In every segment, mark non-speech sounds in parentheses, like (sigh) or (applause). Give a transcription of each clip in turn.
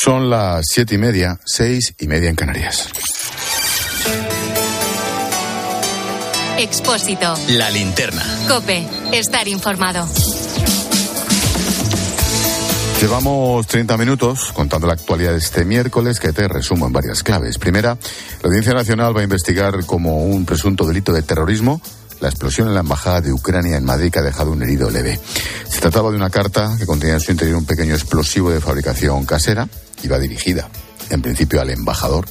Son las siete y media, seis y media en Canarias. Expósito. La linterna. Cope. Estar informado. Llevamos 30 minutos contando la actualidad de este miércoles que te resumo en varias claves. Primera, la Audiencia Nacional va a investigar como un presunto delito de terrorismo la explosión en la embajada de Ucrania en Madrid ha dejado un herido leve. Se trataba de una carta que contenía en su interior un pequeño explosivo de fabricación casera. Iba dirigida en principio al embajador.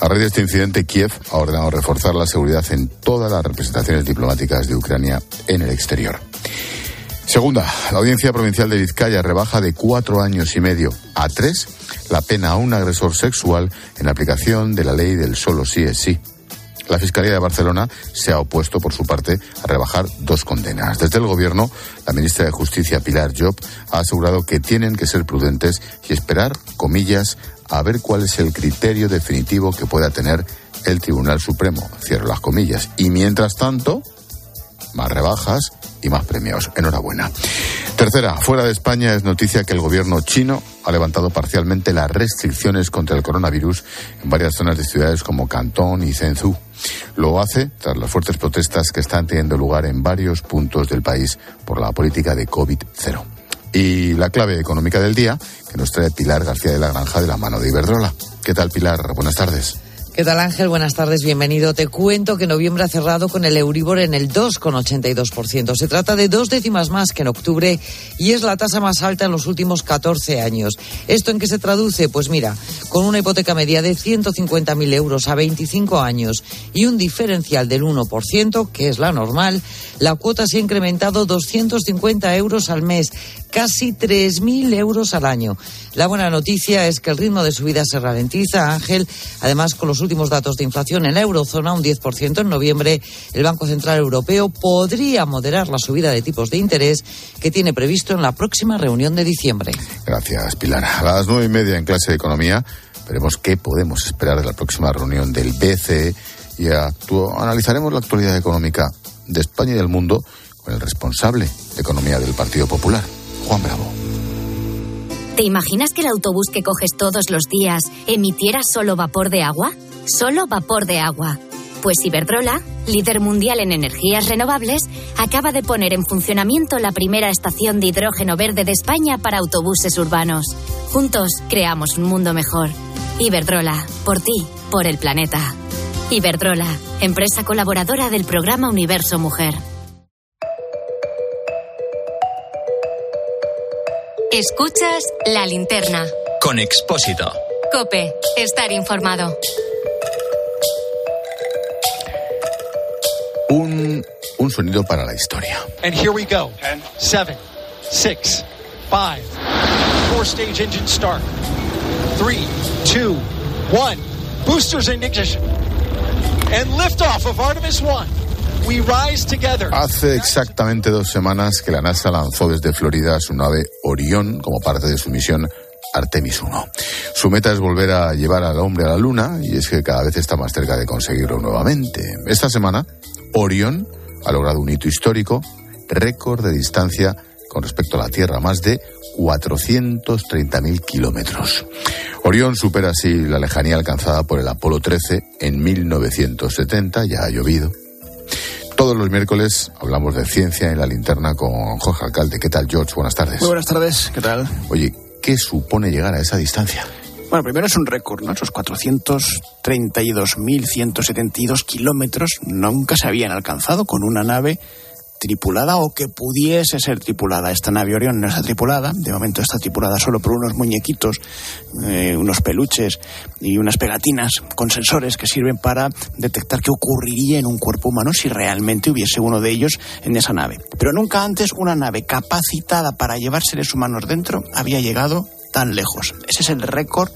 A raíz de este incidente, Kiev ha ordenado reforzar la seguridad en todas las representaciones diplomáticas de Ucrania en el exterior. Segunda, la Audiencia Provincial de Vizcaya rebaja de cuatro años y medio a tres la pena a un agresor sexual en aplicación de la ley del solo sí es sí. La Fiscalía de Barcelona se ha opuesto, por su parte, a rebajar dos condenas. Desde el Gobierno, la ministra de Justicia, Pilar Job, ha asegurado que tienen que ser prudentes y esperar, comillas, a ver cuál es el criterio definitivo que pueda tener el Tribunal Supremo. Cierro las comillas. Y mientras tanto, más rebajas y más premios. Enhorabuena. Tercera, fuera de España es noticia que el gobierno chino ha levantado parcialmente las restricciones contra el coronavirus en varias zonas de ciudades como Cantón y Zhengzhou. Lo hace tras las fuertes protestas que están teniendo lugar en varios puntos del país por la política de COVID-0. Y la clave económica del día que nos trae Pilar García de la Granja de la mano de Iberdrola. ¿Qué tal, Pilar? Buenas tardes. ¿Qué tal Ángel? Buenas tardes, bienvenido. Te cuento que noviembre ha cerrado con el Euribor en el 2,82%. Se trata de dos décimas más que en octubre y es la tasa más alta en los últimos 14 años. ¿Esto en qué se traduce? Pues mira, con una hipoteca media de 150.000 euros a 25 años y un diferencial del 1%, que es la normal, la cuota se ha incrementado 250 euros al mes, casi 3.000 euros al año. La buena noticia es que el ritmo de subida se ralentiza, Ángel, además con los últimos datos de inflación en la eurozona, un 10% en noviembre, el Banco Central Europeo podría moderar la subida de tipos de interés que tiene previsto en la próxima reunión de diciembre. Gracias, Pilar. A las nueve y media en clase de economía veremos qué podemos esperar de la próxima reunión del BCE y analizaremos la actualidad económica de España y del mundo con el responsable de economía del Partido Popular, Juan Bravo. ¿Te imaginas que el autobús que coges todos los días emitiera solo vapor de agua? Solo vapor de agua. Pues Iberdrola, líder mundial en energías renovables, acaba de poner en funcionamiento la primera estación de hidrógeno verde de España para autobuses urbanos. Juntos creamos un mundo mejor. Iberdrola, por ti, por el planeta. Iberdrola, empresa colaboradora del programa Universo Mujer. Escuchas la linterna. Con Expósito. Cope, estar informado. Un, sonido para la historia. And here we go. Seven, six, five, four stage engine start. Three, two, one. Boosters in ignition. And liftoff of Artemis 1. We rise together. Hace exactamente dos semanas que la NASA lanzó desde Florida su nave Orión como parte de su misión Artemis 1. Su meta es volver a llevar al hombre a la Luna y es que cada vez está más cerca de conseguirlo nuevamente. Esta semana, Orión ha logrado un hito histórico, récord de distancia con respecto a la Tierra, más de 430.000 kilómetros. Orión supera así la lejanía alcanzada por el Apolo 13 en 1970, ya ha llovido. Todos los miércoles hablamos de ciencia en la linterna con Jorge Alcalde. ¿Qué tal, George? Buenas tardes. Muy buenas tardes, ¿qué tal? Oye, ¿qué supone llegar a esa distancia? Bueno, primero es un récord, ¿no? Esos 432.172 kilómetros nunca se habían alcanzado con una nave tripulada o que pudiese ser tripulada. Esta nave Orión no está tripulada, de momento está tripulada solo por unos muñequitos, eh, unos peluches y unas pegatinas con sensores que sirven para detectar qué ocurriría en un cuerpo humano si realmente hubiese uno de ellos en esa nave. Pero nunca antes una nave capacitada para llevar seres humanos dentro había llegado tan lejos. Ese es el récord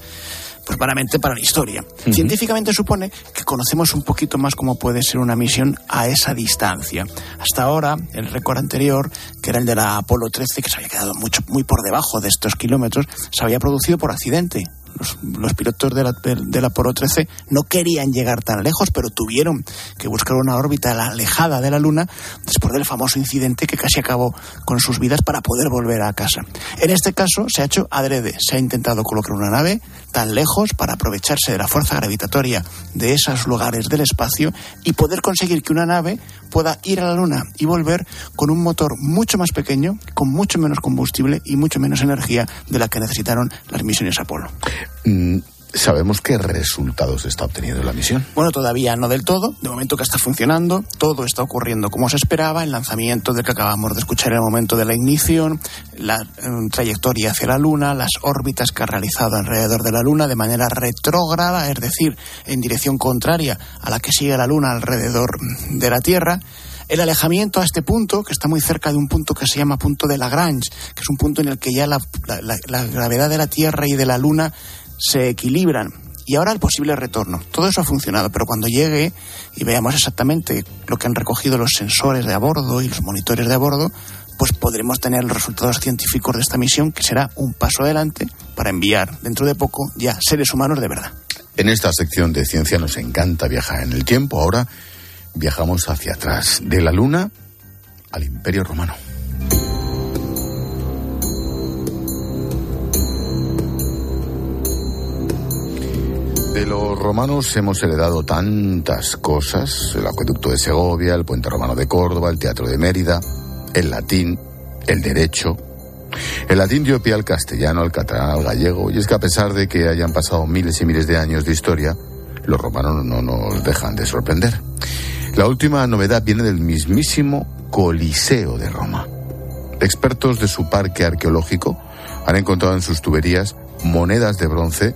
pues claramente para la historia. Científicamente supone que conocemos un poquito más cómo puede ser una misión a esa distancia. Hasta ahora, el récord anterior, que era el de la Apolo 13, que se había quedado mucho, muy por debajo de estos kilómetros, se había producido por accidente. Los, pilotos de la, de Apolo 13 no querían llegar tan lejos, pero tuvieron que buscar una órbita alejada de la Luna después del famoso incidente que casi acabó con sus vidas para poder volver a casa. En este caso se ha hecho adrede, se ha intentado colocar una nave tan lejos para aprovecharse de la fuerza gravitatoria de esos lugares del espacio y poder conseguir que una nave pueda ir a la Luna y volver con un motor mucho más pequeño, con mucho menos combustible y mucho menos energía de la que necesitaron las misiones Apolo. Mm, ¿Sabemos qué resultados está obteniendo la misión? Bueno, todavía no del todo. De momento que está funcionando, todo está ocurriendo como se esperaba. El lanzamiento del que acabamos de escuchar en el momento de la ignición, la mm, trayectoria hacia la Luna, las órbitas que ha realizado alrededor de la Luna de manera retrógrada, es decir, en dirección contraria a la que sigue la Luna alrededor de la Tierra el alejamiento a este punto, que está muy cerca de un punto que se llama punto de Lagrange, que es un punto en el que ya la, gravedad de la Tierra y de la Luna se equilibran. Y ahora el posible retorno. Todo eso ha funcionado, pero cuando llegue y veamos exactamente lo que han recogido los sensores de a bordo y los monitores de a bordo, pues podremos tener los resultados científicos de esta misión, que será un paso adelante para enviar dentro de poco ya seres humanos de verdad. En esta sección de ciencia nos encanta viajar en el tiempo. Ahora viajamos hacia atrás, de la Luna al Imperio Romano. De los romanos hemos heredado tantas cosas, el acueducto de Segovia, el puente romano de Córdoba, el teatro de Mérida, el latín, el derecho. El latín dio pie al castellano, al catalán, al gallego, y es que a pesar de que hayan pasado miles y miles de años de historia, los romanos no nos dejan de sorprender. La última novedad viene del mismísimo Coliseo de Roma. Expertos de su parque arqueológico han encontrado en sus tuberías monedas de bronce,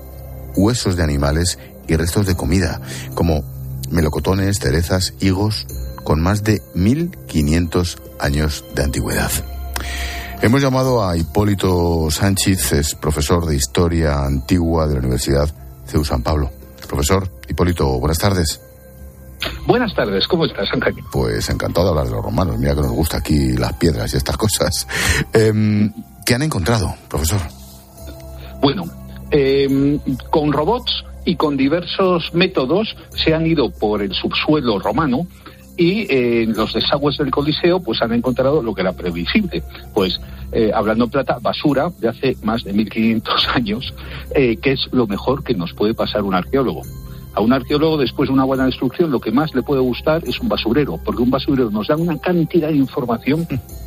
huesos de animales y restos de comida, como melocotones, cerezas, higos, con más de 1500 años de antigüedad. Hemos llamado a Hipólito Sánchez, es profesor de Historia Antigua de la Universidad CEU San Pablo. Profesor Hipólito, buenas tardes. Buenas tardes, ¿cómo estás, Ángel? Pues encantado de hablar de los romanos. Mira que nos gusta aquí las piedras y estas cosas. Em, ¿Qué han encontrado, profesor? Bueno, em, con robots y con diversos métodos se han ido por el subsuelo romano y en los desagües del Coliseo pues han encontrado lo que era previsible. Pues, eh, hablando plata, basura de hace más de 1500 (laughs) años, eh, que es lo mejor que nos puede pasar un arqueólogo. A un arqueólogo, después de una buena destrucción, lo que más le puede gustar es un basurero, porque un basurero nos da una cantidad de información (laughs)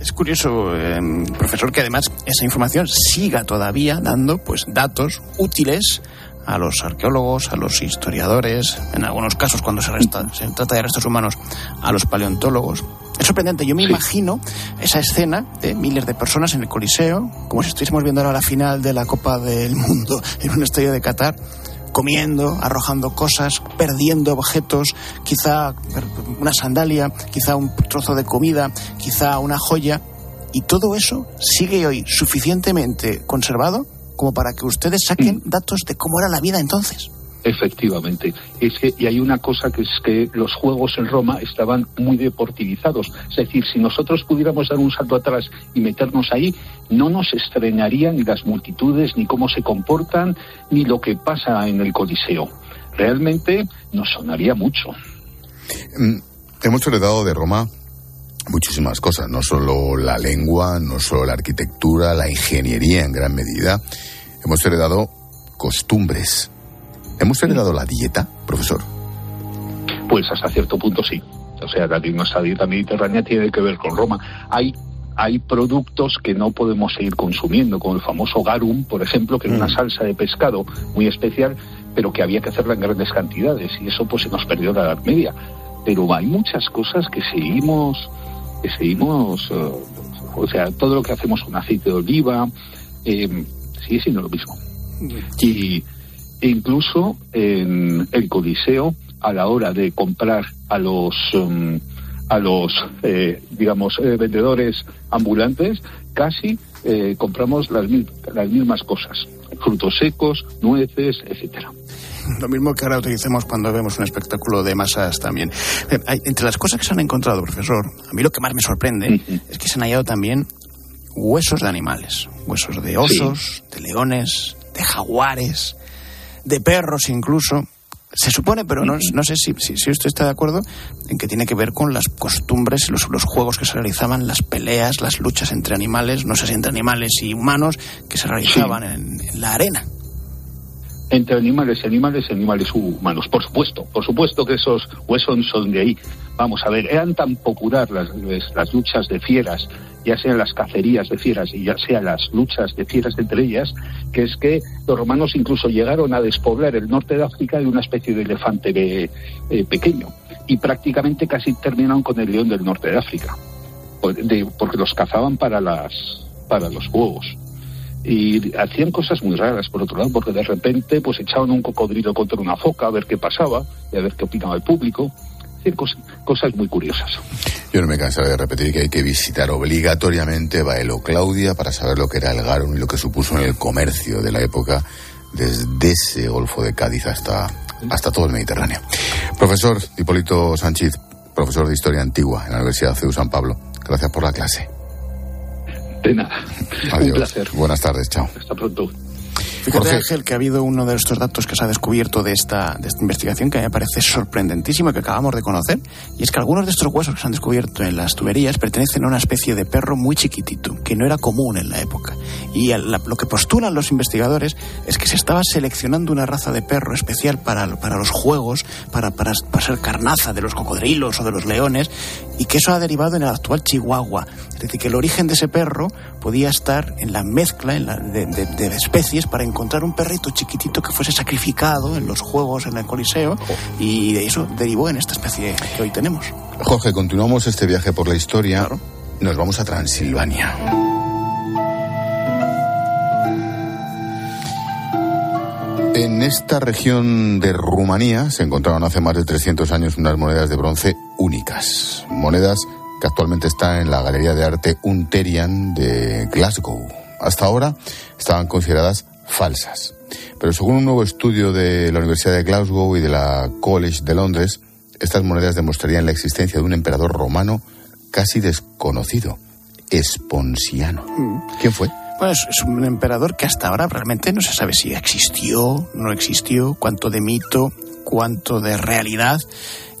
es curioso, em, profesor, que además esa información siga todavía dando pues datos útiles a los arqueólogos, a los historiadores, en algunos casos cuando se, se trata de restos humanos, a los paleontólogos. Es sorprendente, yo me imagino esa escena de miles de personas en el Coliseo, como si estuviésemos viendo ahora la final de la Copa del Mundo en un estadio de Qatar, comiendo, arrojando cosas, perdiendo objetos, quizá una sandalia, quizá un trozo de comida, quizá una joya. Y todo eso sigue hoy suficientemente conservado como para que ustedes saquen mm. datos de cómo era la vida entonces. Efectivamente. Es que, y hay una cosa que es que los juegos en Roma estaban muy deportivizados. Es decir, si nosotros pudiéramos dar un salto atrás y meternos ahí, no nos estrenarían ni las multitudes, ni cómo se comportan, ni lo que pasa en el Coliseo. Realmente nos sonaría mucho. Mm, hemos heredado de Roma muchísimas cosas, no solo la lengua, no solo la arquitectura, la ingeniería en gran medida. Hemos heredado costumbres, ¿Hemos heredado la dieta, profesor? Pues hasta cierto punto sí. O sea, la, nuestra dieta mediterránea tiene que ver con Roma. Hay hay productos que no podemos seguir consumiendo, como el famoso garum, por ejemplo, que es una mm. salsa de pescado muy especial, pero que había que hacerla en grandes cantidades y eso pues se nos perdió la Edad Media. Pero hay muchas cosas que seguimos, que seguimos, eh, o sea, todo lo que hacemos con aceite de oliva, eh, sigue siendo lo mismo. Mm. Y incluso en el Coliseo a la hora de comprar a los um, a los eh, digamos eh, vendedores ambulantes casi eh, compramos las, las mismas cosas. Frutos secos nueces etcétera. Lo mismo que ahora utilicemos cuando vemos un espectáculo de masas también. entre las cosas que se han encontrado, profesor, a mí lo que más me sorprende es que se han hallado también huesos de animales, huesos de osos, de leones, de jaguares, de perros incluso. Se supone, pero no, no sé si, si, usted está de acuerdo, en que tiene que ver con las costumbres, los, los juegos que se realizaban, las peleas, las luchas entre animales, no sé si entre animales y humanos, que se realizaban en, en la arena entre animales y animales y animales humanos. Por supuesto, por supuesto que esos huesos son de ahí. Vamos a ver, eran tan popular las, las luchas de fieras, ya sean las cacerías de fieras y ya sean las luchas de fieras entre ellas, que es que los romanos incluso llegaron a despoblar el norte de África de una especie de elefante eh, pequeño y prácticamente casi terminaron con el león del norte de África, porque los cazaban para, las, para los huevos y hacían cosas muy raras por otro lado porque de repente pues echaban un cocodrilo contra una foca a ver qué pasaba y a ver qué opinaba el público cosas, cosas muy curiosas. Yo no me cansaré de repetir que hay que visitar obligatoriamente Baelo Claudia para saber lo que era el garum y lo que supuso en el comercio de la época desde ese Golfo de Cádiz hasta, hasta todo el Mediterráneo. Profesor Hipólito Sánchez, profesor de Historia Antigua en la Universidad de San Pablo, gracias por la clase. De nada. Adiós. Un placer. Buenas tardes, chao. Hasta pronto. Fíjate, Ángel, que ha habido uno de estos datos que se ha descubierto de esta, de esta investigación que a mí me parece sorprendentísimo que acabamos de conocer, y es que algunos de estos huesos que se han descubierto en las tuberías pertenecen a una especie de perro muy chiquitito, que no era común en la época. Y lo que postulan los investigadores es que se estaba seleccionando una raza de perro especial para, para los juegos, para, para, para ser carnaza de los cocodrilos o de los leones, y que eso ha derivado en el actual Chihuahua. Es decir, que el origen de ese perro podía estar en la mezcla en la, de, de, de especies para encontrar un perrito chiquitito que fuese sacrificado en los juegos en el Coliseo y de eso derivó en esta especie que hoy tenemos. Jorge, continuamos este viaje por la historia. Nos vamos a Transilvania. En esta región de Rumanía se encontraron hace más de 300 años unas monedas de bronce únicas. Monedas que actualmente están en la Galería de Arte Unterian de Glasgow. Hasta ahora estaban consideradas falsas. Pero según un nuevo estudio de la Universidad de Glasgow y de la College de Londres, estas monedas demostrarían la existencia de un emperador romano casi desconocido, Esponsiano. Mm. ¿Quién fue? Pues es un emperador que hasta ahora realmente no se sabe si existió, no existió, cuánto de mito, cuánto de realidad,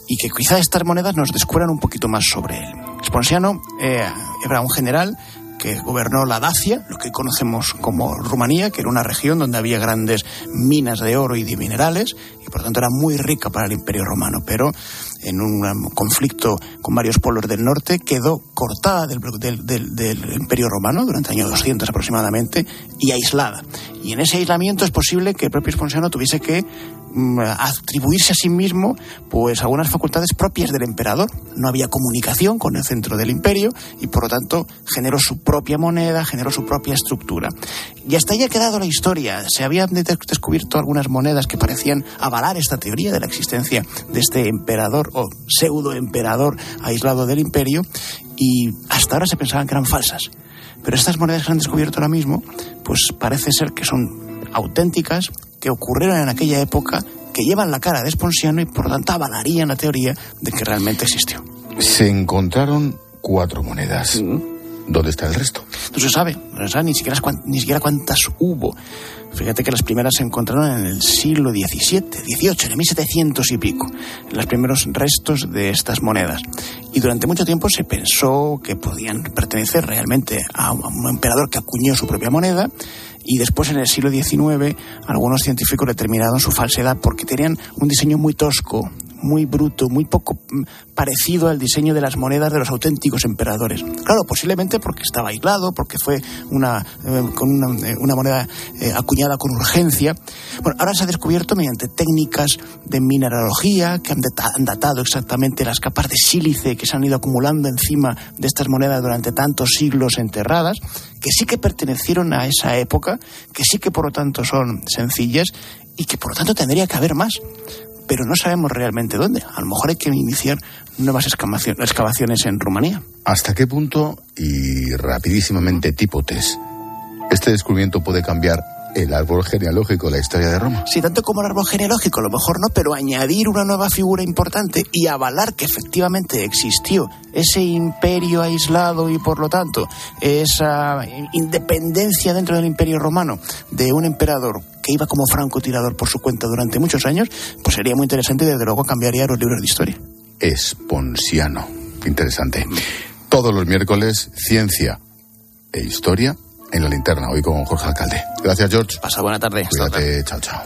y que quizá estas monedas nos descubran un poquito más sobre él. Esponsiano eh, era un general que gobernó la Dacia, lo que conocemos como Rumanía, que era una región donde había grandes minas de oro y de minerales, y por tanto era muy rica para el Imperio Romano, pero en un conflicto con varios pueblos del norte quedó cortada del, del, Imperio Romano durante el año 200 aproximadamente y aislada. Y en ese aislamiento es posible que el propio Esponsiano tuviese que Mm, atribuirse a sí mismo pues algunas facultades propias del emperador. No había comunicación con el centro del imperio y por lo tanto generó su propia moneda, generó su propia estructura. Y hasta ahí ha quedado la historia. Se habían descubierto algunas monedas que parecían avalar esta teoría de la existencia de este emperador o pseudo emperador aislado del imperio y hasta ahora se pensaban que eran falsas. Pero estas monedas que se han descubierto ahora mismo, pues parece ser que son auténticas que ocurrieron en aquella época que llevan la cara de Esponsiano y por lo tanto avalarían la teoría de que realmente existió. Se encontraron cuatro monedas. ¿Dónde está el resto? No se sabe, no se sabe ni siquiera, ni siquiera cuántas hubo. Fíjate que las primeras se encontraron en el siglo XVII, XVIII, en 1700 y pico, los primeros restos de estas monedas. Y durante mucho tiempo se pensó que podían pertenecer realmente a un emperador que acuñó su propia moneda y después en el siglo XIX algunos científicos determinaron su falsedad porque tenían un diseño muy tosco, muy bruto, muy poco parecido al diseño de las monedas de los auténticos emperadores. Claro, posiblemente porque estaba aislado, porque fue una, eh, con una, eh, moneda eh, acuñada con urgencia. Bueno, ahora se ha descubierto mediante técnicas de mineralogía que han, han datado exactamente las capas de sílice que se han ido acumulando encima de estas monedas durante tantos siglos enterradas, que sí que pertenecieron a esa época, que sí que por lo tanto son sencillas y que por lo tanto tendría que haber más pero no sabemos realmente dónde. A lo mejor hay que iniciar nuevas excavaciones en Rumanía. ¿Hasta qué punto, y rapidísimamente tipo test, este descubrimiento puede cambiar el árbol genealógico, la historia de Roma. Sí, tanto como el árbol genealógico, a lo mejor no, pero añadir una nueva figura importante y avalar que efectivamente existió ese imperio aislado y por lo tanto esa independencia dentro del imperio romano de un emperador que iba como francotirador por su cuenta durante muchos años, pues sería muy interesante y desde luego cambiaría los libros de historia. Esponsiano. Interesante. Todos los miércoles, ciencia e historia en la linterna, hoy con Jorge Alcalde. Gracias, George. Pasa buena tarde. Hasta Cuídate, chao, chao.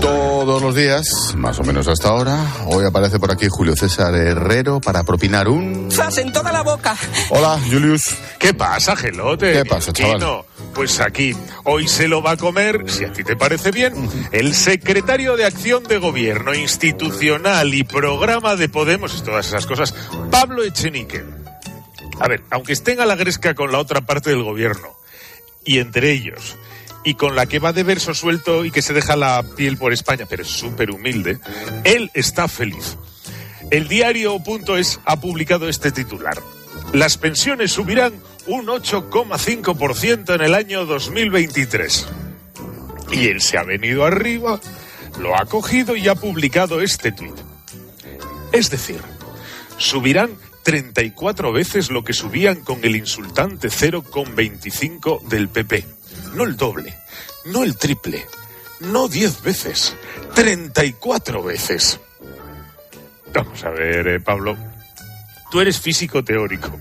Todos los días, más o menos hasta ahora, hoy aparece por aquí Julio César Herrero para propinar un... ¡Zas en toda la boca! Hola, Julius. ¿Qué pasa, gelote? ¿Qué pasa, chaval? Pues aquí, hoy se lo va a comer, si a ti te parece bien, el secretario de Acción de Gobierno Institucional y Programa de Podemos y todas esas cosas, Pablo Echenique. A ver, aunque estén a la gresca con la otra parte del gobierno, y entre ellos, y con la que va de verso suelto y que se deja la piel por España, pero es súper humilde, él está feliz. El diario.es ha publicado este titular. Las pensiones subirán un 8,5% en el año 2023. Y él se ha venido arriba, lo ha cogido y ha publicado este tuit. Es decir, subirán 34 veces lo que subían con el insultante 0,25 del PP. No el doble, no el triple, no 10 veces, 34 veces. Vamos a ver, eh, Pablo. Tú eres físico teórico.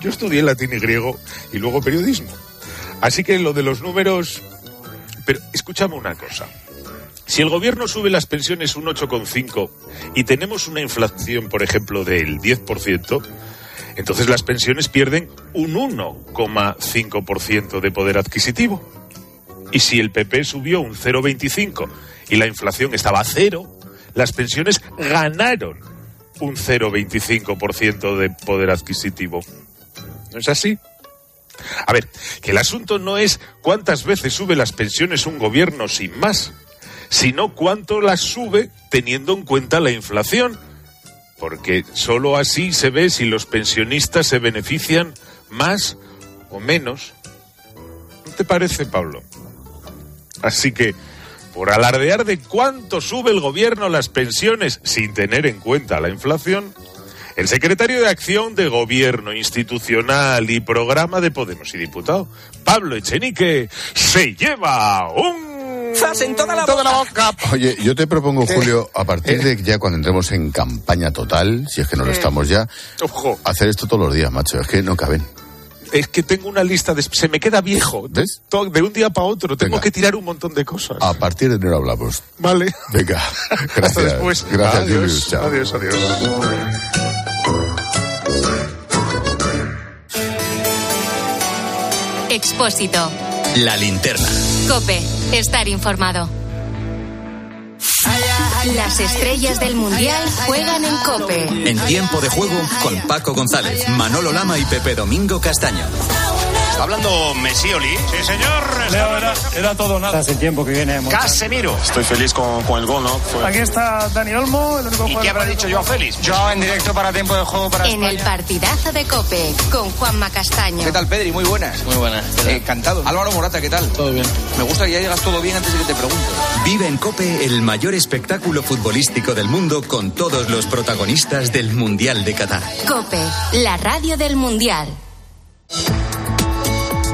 Yo estudié latín y griego y luego periodismo. Así que lo de los números... Pero escúchame una cosa. Si el gobierno sube las pensiones un 8,5 y tenemos una inflación, por ejemplo, del 10%, entonces las pensiones pierden un 1,5% de poder adquisitivo. Y si el PP subió un 0,25 y la inflación estaba a cero, las pensiones ganaron un 0,25% de poder adquisitivo. ¿No es así? A ver, que el asunto no es cuántas veces sube las pensiones un gobierno sin más, sino cuánto las sube teniendo en cuenta la inflación. Porque sólo así se ve si los pensionistas se benefician más o menos. ¿No te parece, Pablo? Así que, por alardear de cuánto sube el gobierno las pensiones sin tener en cuenta la inflación, el secretario de Acción de Gobierno Institucional y Programa de Podemos y diputado, Pablo Echenique, se lleva un... ¡Zas en toda la boca! Oye, yo te propongo, Julio, a partir de ya cuando entremos en campaña total, si es que no lo estamos ya, Ojo, hacer esto todos los días, macho. Es que no caben. es que tengo una lista de... Se me queda viejo. ¿Ves? De un día para otro. Tengo Venga. que tirar un montón de cosas. A partir de enero hablamos. Vale. Venga, (laughs) Hasta gracias. después. Gracias, adiós, Julius. Chao. adiós, adiós. Expósito. La linterna. Cope. Estar informado. Las estrellas del mundial juegan en Cope. En tiempo de juego con Paco González, Manolo Lama y Pepe Domingo Castaño. Está hablando Messioli. Sí, señor. Era, era todo nada. Hace tiempo que viene. Casemiro. Estoy feliz con, con el gol, ¿no? Fue- Aquí está Dani Olmo, el único ¿Y qué habrá dicho Joao Félix? Yo en directo para tiempo de juego para En el partidazo de Cope con Juanma Castaño. ¿Qué tal, Pedri? Muy buenas. Muy buenas. encantado. Álvaro Morata, ¿qué tal? Todo bien. Me gusta que ya llegas todo bien antes de que te pregunte. Vive en Cope el mayor espectáculo futbolístico del mundo con todos los protagonistas del Mundial de Qatar. Cope, la radio del mundial.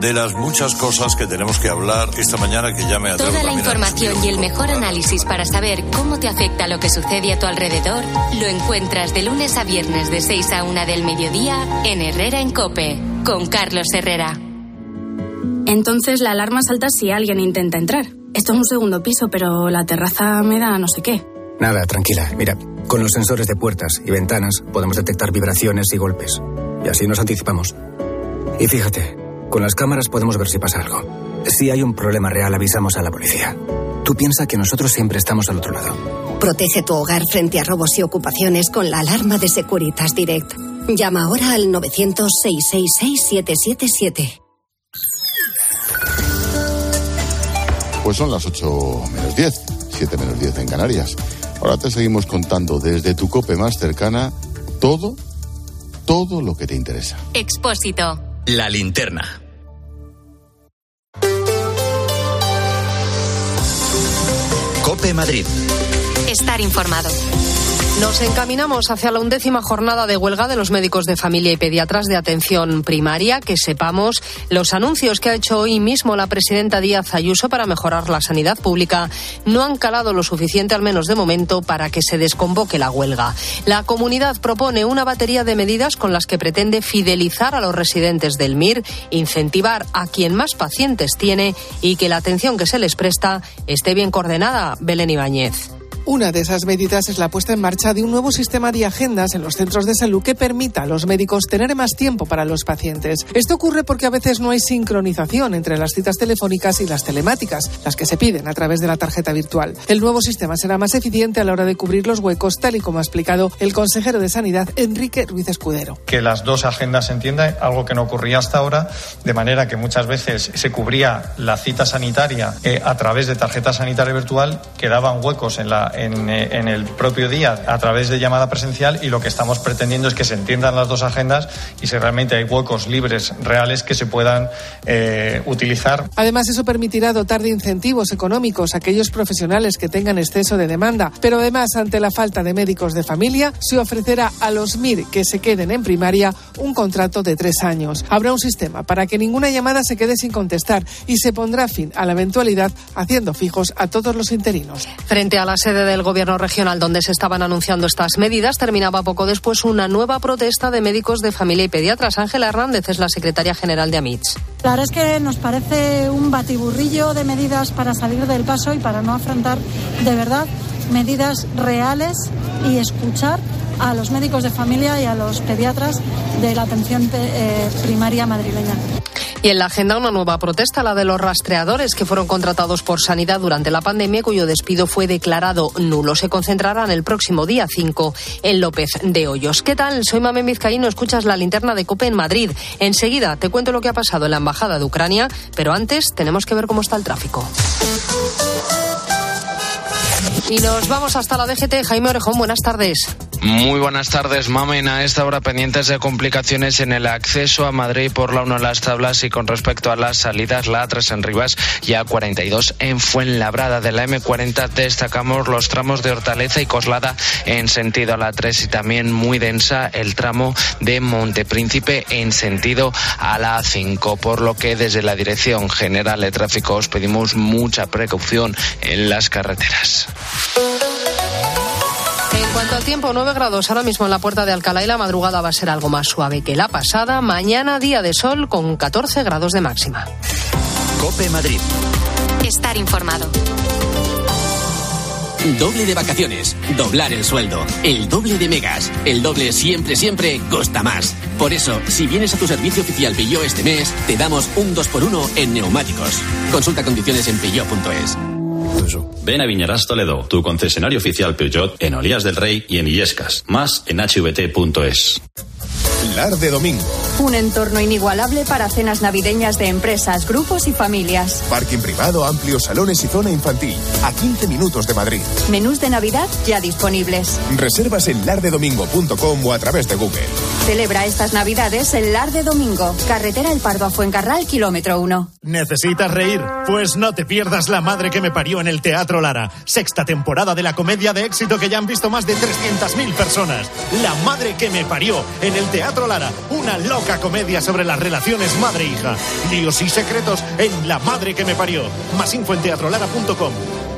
De las muchas cosas que tenemos que hablar esta mañana que ya me Toda la información y el mejor análisis para saber cómo te afecta lo que sucede a tu alrededor lo encuentras de lunes a viernes de 6 a 1 del mediodía en Herrera en Cope con Carlos Herrera. Entonces la alarma salta si alguien intenta entrar. Esto es un segundo piso, pero la terraza me da no sé qué. Nada, tranquila. Mira, con los sensores de puertas y ventanas podemos detectar vibraciones y golpes. Y así nos anticipamos. Y fíjate, con las cámaras podemos ver si pasa algo. Si hay un problema real, avisamos a la policía. Tú piensa que nosotros siempre estamos al otro lado. Protege tu hogar frente a robos y ocupaciones con la alarma de Securitas Direct. Llama ahora al 900-666-777. Pues son las 8 menos 10, 7 menos 10 en Canarias. Ahora te seguimos contando desde tu cope más cercana todo, todo lo que te interesa. Expósito. La linterna. Cope Madrid. Estar informado. Nos encaminamos hacia la undécima jornada de huelga de los médicos de familia y pediatras de atención primaria. Que sepamos los anuncios que ha hecho hoy mismo la presidenta Díaz Ayuso para mejorar la sanidad pública no han calado lo suficiente, al menos de momento, para que se desconvoque la huelga. La comunidad propone una batería de medidas con las que pretende fidelizar a los residentes del MIR, incentivar a quien más pacientes tiene y que la atención que se les presta esté bien coordenada. Belén Ibáñez. Una de esas medidas es la puesta en marcha de un nuevo sistema de agendas en los centros de salud que permita a los médicos tener más tiempo para los pacientes. Esto ocurre porque a veces no hay sincronización entre las citas telefónicas y las telemáticas, las que se piden a través de la tarjeta virtual. El nuevo sistema será más eficiente a la hora de cubrir los huecos, tal y como ha explicado el consejero de Sanidad, Enrique Ruiz Escudero. Que las dos agendas se entiendan, algo que no ocurría hasta ahora, de manera que muchas veces se cubría la cita sanitaria eh, a través de tarjeta sanitaria virtual, quedaban huecos en la en, eh, en, el propio día a través de llamada presencial y lo que estamos pretendiendo es que se entiendan las dos agendas y si realmente hay huecos libres reales que se puedan eh, utilizar. Además, eso permitirá dotar de incentivos económicos a aquellos profesionales que tengan exceso de demanda. Pero además, ante la falta de médicos de familia, se ofrecerá a los MIR que se queden en primaria un contrato de tres años. Habrá un sistema para que ninguna llamada se quede sin contestar y se pondrá fin a la eventualidad haciendo fijos a todos los interinos. Frente a la sede del gobierno regional donde se estaban anunciando estas medidas, terminaba poco después una nueva protesta de médicos de familia y pediatras. Ángela Hernández es la secretaria general de AMITS. La verdad es que nos parece un batiburrillo de medidas para salir del paso y para no afrontar de verdad medidas reales y escuchar a los médicos de familia y a los pediatras de la atención eh, primaria madrileña. Y en la agenda una nueva protesta, la de los rastreadores que fueron contratados por Sanidad durante la pandemia, cuyo despido fue declarado nulo. Se concentrarán el próximo día 5 en López de Hoyos. ¿Qué tal? Soy Mame Vizcaíno, escuchas la linterna de COPE en Madrid. Enseguida te cuento lo que ha pasado en la Embajada de Ucrania, pero antes tenemos que ver cómo está el tráfico. Y nos vamos hasta la DGT. Jaime Orejón, buenas tardes. Muy buenas tardes, Mamen. A esta hora pendientes de complicaciones en el acceso a Madrid por la 1 en las tablas y con respecto a las salidas, la A3 en Rivas y A42 en Fuenlabrada. De la M40 destacamos los tramos de Hortaleza y Coslada en sentido a la 3 y también muy densa el tramo de Montepríncipe en sentido a la A5, por lo que desde la Dirección General de Tráfico os pedimos mucha precaución en las carreteras. En cuanto al tiempo, 9 grados ahora mismo en la puerta de Alcalá y la madrugada va a ser algo más suave que la pasada. Mañana día de sol con 14 grados de máxima. Cope Madrid. Estar informado. Doble de vacaciones, doblar el sueldo, el doble de megas, el doble siempre, siempre cuesta más. Por eso, si vienes a tu servicio oficial Peugeot este mes, te damos un 2x1 en neumáticos. Consulta condiciones en peugeot.es. Ven a Viñarás Toledo, tu concesionario oficial Peugeot en Olías del Rey y en Illescas. Más en hvt.es. Lar de Domingo. Un entorno inigualable para cenas navideñas de empresas, grupos y familias. Parking privado, amplios salones y zona infantil. A 15 minutos de Madrid. Menús de Navidad ya disponibles. Reservas en lardedomingo.com o a través de Google. Celebra estas Navidades en Lar de Domingo. Carretera El Pardo a Fuencarral, kilómetro 1. ¿Necesitas reír? Pues no te pierdas La Madre que me parió en el Teatro Lara. Sexta temporada de la comedia de éxito que ya han visto más de 300.000 personas. La Madre que me parió en el Teatro Lara. Una loca comedia sobre las relaciones madre-hija. Líos y secretos en La Madre que me parió. Más info en teatrolara.com.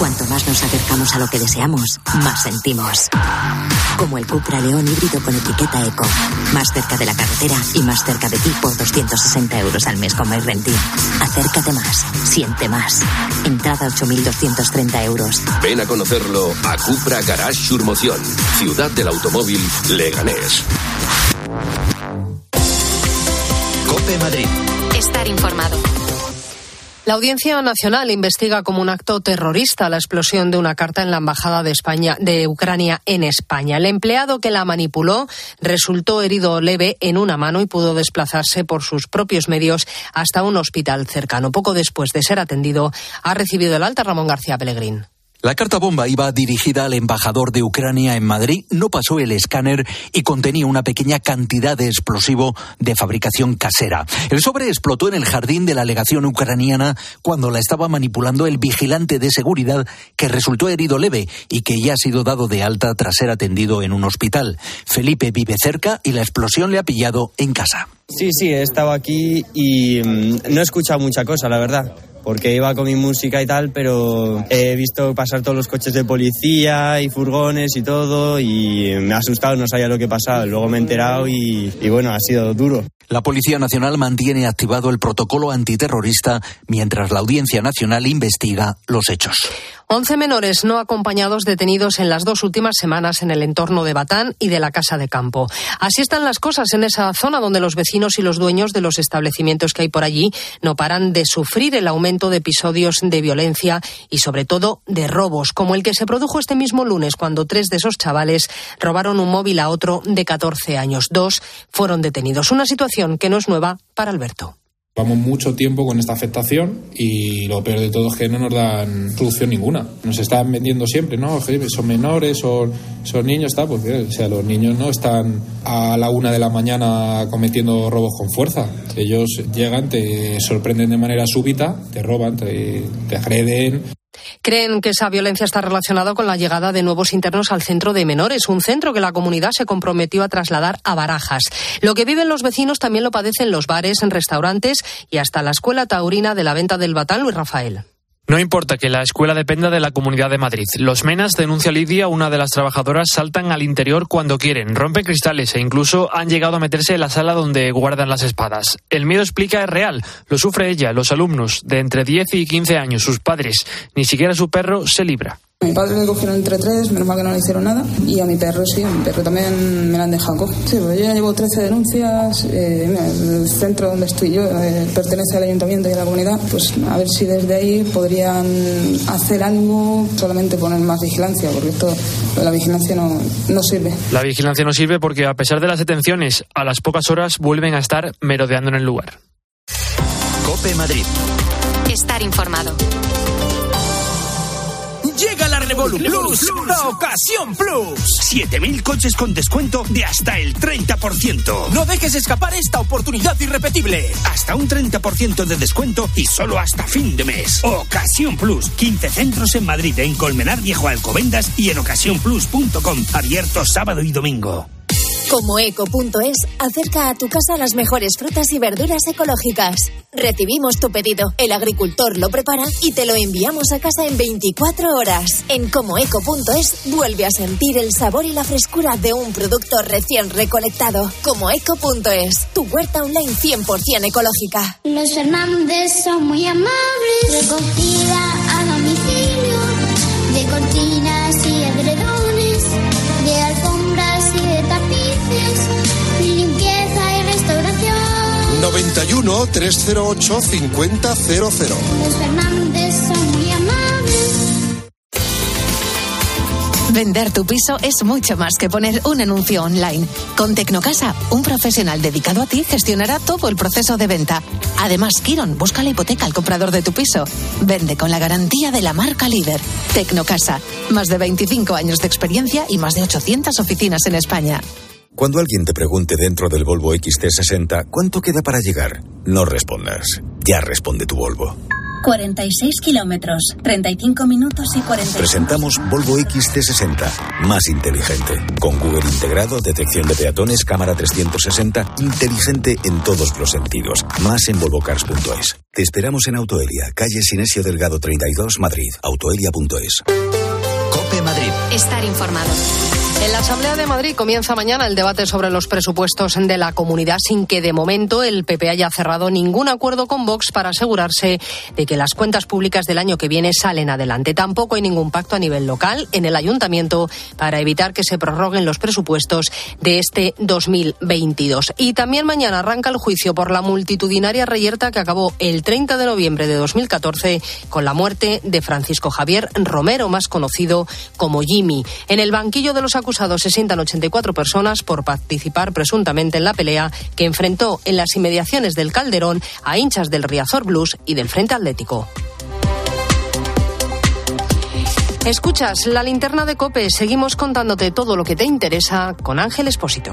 Cuanto más nos acercamos a lo que deseamos, más sentimos. Como el Cupra León híbrido con etiqueta Eco. Más cerca de la carretera y más cerca de ti por 260 euros al mes con MyRenting. Acércate más, siente más. Entrada 8.230 euros. Ven a conocerlo a Cupra Garage Surmoción, ciudad del automóvil Leganés. Cope Madrid. Estar informado. La Audiencia Nacional investiga como un acto terrorista la explosión de una carta en la embajada de España de Ucrania en España. El empleado que la manipuló resultó herido leve en una mano y pudo desplazarse por sus propios medios hasta un hospital cercano. Poco después de ser atendido, ha recibido el alta Ramón García Pellegrín. La carta bomba iba dirigida al embajador de Ucrania en Madrid, no pasó el escáner y contenía una pequeña cantidad de explosivo de fabricación casera. El sobre explotó en el jardín de la legación ucraniana cuando la estaba manipulando el vigilante de seguridad que resultó herido leve y que ya ha sido dado de alta tras ser atendido en un hospital. Felipe vive cerca y la explosión le ha pillado en casa. Sí, sí, he estado aquí y mm, no he escuchado mucha cosa, la verdad porque iba con mi música y tal, pero he visto pasar todos los coches de policía y furgones y todo y me ha asustado, no sabía lo que pasaba. Luego me he enterado y, y bueno, ha sido duro. La Policía Nacional mantiene activado el protocolo antiterrorista mientras la Audiencia Nacional investiga los hechos. Once menores no acompañados detenidos en las dos últimas semanas en el entorno de Batán y de la Casa de Campo. Así están las cosas en esa zona donde los vecinos y los dueños de los establecimientos que hay por allí no paran de sufrir el aumento de episodios de violencia y sobre todo de robos, como el que se produjo este mismo lunes cuando tres de esos chavales robaron un móvil a otro de 14 años. Dos fueron detenidos. Una situación que no es nueva para Alberto. Llevamos mucho tiempo con esta afectación y lo peor de todo es que no nos dan solución ninguna. Nos están vendiendo siempre, ¿no? Son menores, son, son niños, está, pues o sea, los niños no están a la una de la mañana cometiendo robos con fuerza. Ellos llegan, te sorprenden de manera súbita, te roban, te agreden. Creen que esa violencia está relacionada con la llegada de nuevos internos al centro de menores, un centro que la comunidad se comprometió a trasladar a Barajas. Lo que viven los vecinos también lo padecen los bares, en restaurantes y hasta la escuela taurina de la venta del Batán Luis Rafael. No importa que la escuela dependa de la Comunidad de Madrid. Los Menas, denuncia Lidia, una de las trabajadoras, saltan al interior cuando quieren, rompen cristales e incluso han llegado a meterse en la sala donde guardan las espadas. El miedo explica es real. Lo sufre ella, los alumnos de entre 10 y 15 años, sus padres. Ni siquiera su perro se libra. A mi padre le cogieron entre tres, menos mal que no le hicieron nada. Y a mi perro sí, a mi perro también me la han dejado. Sí, pues yo ya llevo 13 denuncias. Eh, mira, el centro donde estoy yo eh, pertenece al ayuntamiento y a la comunidad. Pues a ver si desde ahí podrían hacer algo, solamente poner más vigilancia, porque esto, la vigilancia no, no sirve. La vigilancia no sirve porque a pesar de las detenciones, a las pocas horas vuelven a estar merodeando en el lugar. Cope Madrid. Estar informado. Plus, la ocasión Plus. 7000 coches con descuento de hasta el 30%. No dejes escapar esta oportunidad irrepetible. Hasta un 30% de descuento y solo hasta fin de mes. Ocasión Plus. 15 centros en Madrid, en Colmenar Viejo Alcobendas y en ocasiónplus.com. Abierto sábado y domingo. Como eco.es acerca a tu casa las mejores frutas y verduras ecológicas. Recibimos tu pedido, el agricultor lo prepara y te lo enviamos a casa en 24 horas. En comoeco.es vuelve a sentir el sabor y la frescura de un producto recién recolectado. Como eco.es, tu huerta online 100% ecológica. Los Fernández son muy amables, recogida a domicilio, de cortinas 91 308 5000. Los Fernández son muy amables. Vender tu piso es mucho más que poner un anuncio online. Con Tecnocasa, un profesional dedicado a ti gestionará todo el proceso de venta. Además, Kiron busca la hipoteca al comprador de tu piso. Vende con la garantía de la marca líder. Tecnocasa, más de 25 años de experiencia y más de 800 oficinas en España. Cuando alguien te pregunte dentro del Volvo XT60 cuánto queda para llegar, no respondas. Ya responde tu Volvo. 46 kilómetros, 35 minutos y 40. Presentamos Volvo XT60, más inteligente. Con Google integrado, detección de peatones, cámara 360, inteligente en todos los sentidos. Más en volvocars.es. Te esperamos en Autoelia, calle Sinesio Delgado 32, Madrid. Autoelia.es. Cope Madrid. estar informado. En la Asamblea de Madrid comienza mañana el debate sobre los presupuestos de la comunidad sin que de momento el PP haya cerrado ningún acuerdo con Vox para asegurarse de que las cuentas públicas del año que viene salen adelante. Tampoco hay ningún pacto a nivel local en el ayuntamiento para evitar que se prorroguen los presupuestos de este 2022. Y también mañana arranca el juicio por la multitudinaria reyerta que acabó el 30 de noviembre de 2014 con la muerte de Francisco Javier Romero, más conocido como Jimmy. En el banquillo de los acusados acusados se sientan 84 personas por participar presuntamente en la pelea que enfrentó en las inmediaciones del Calderón a hinchas del Riazor Blues y del Frente Atlético. Escuchas la linterna de Cope. Seguimos contándote todo lo que te interesa con Ángel Espósito.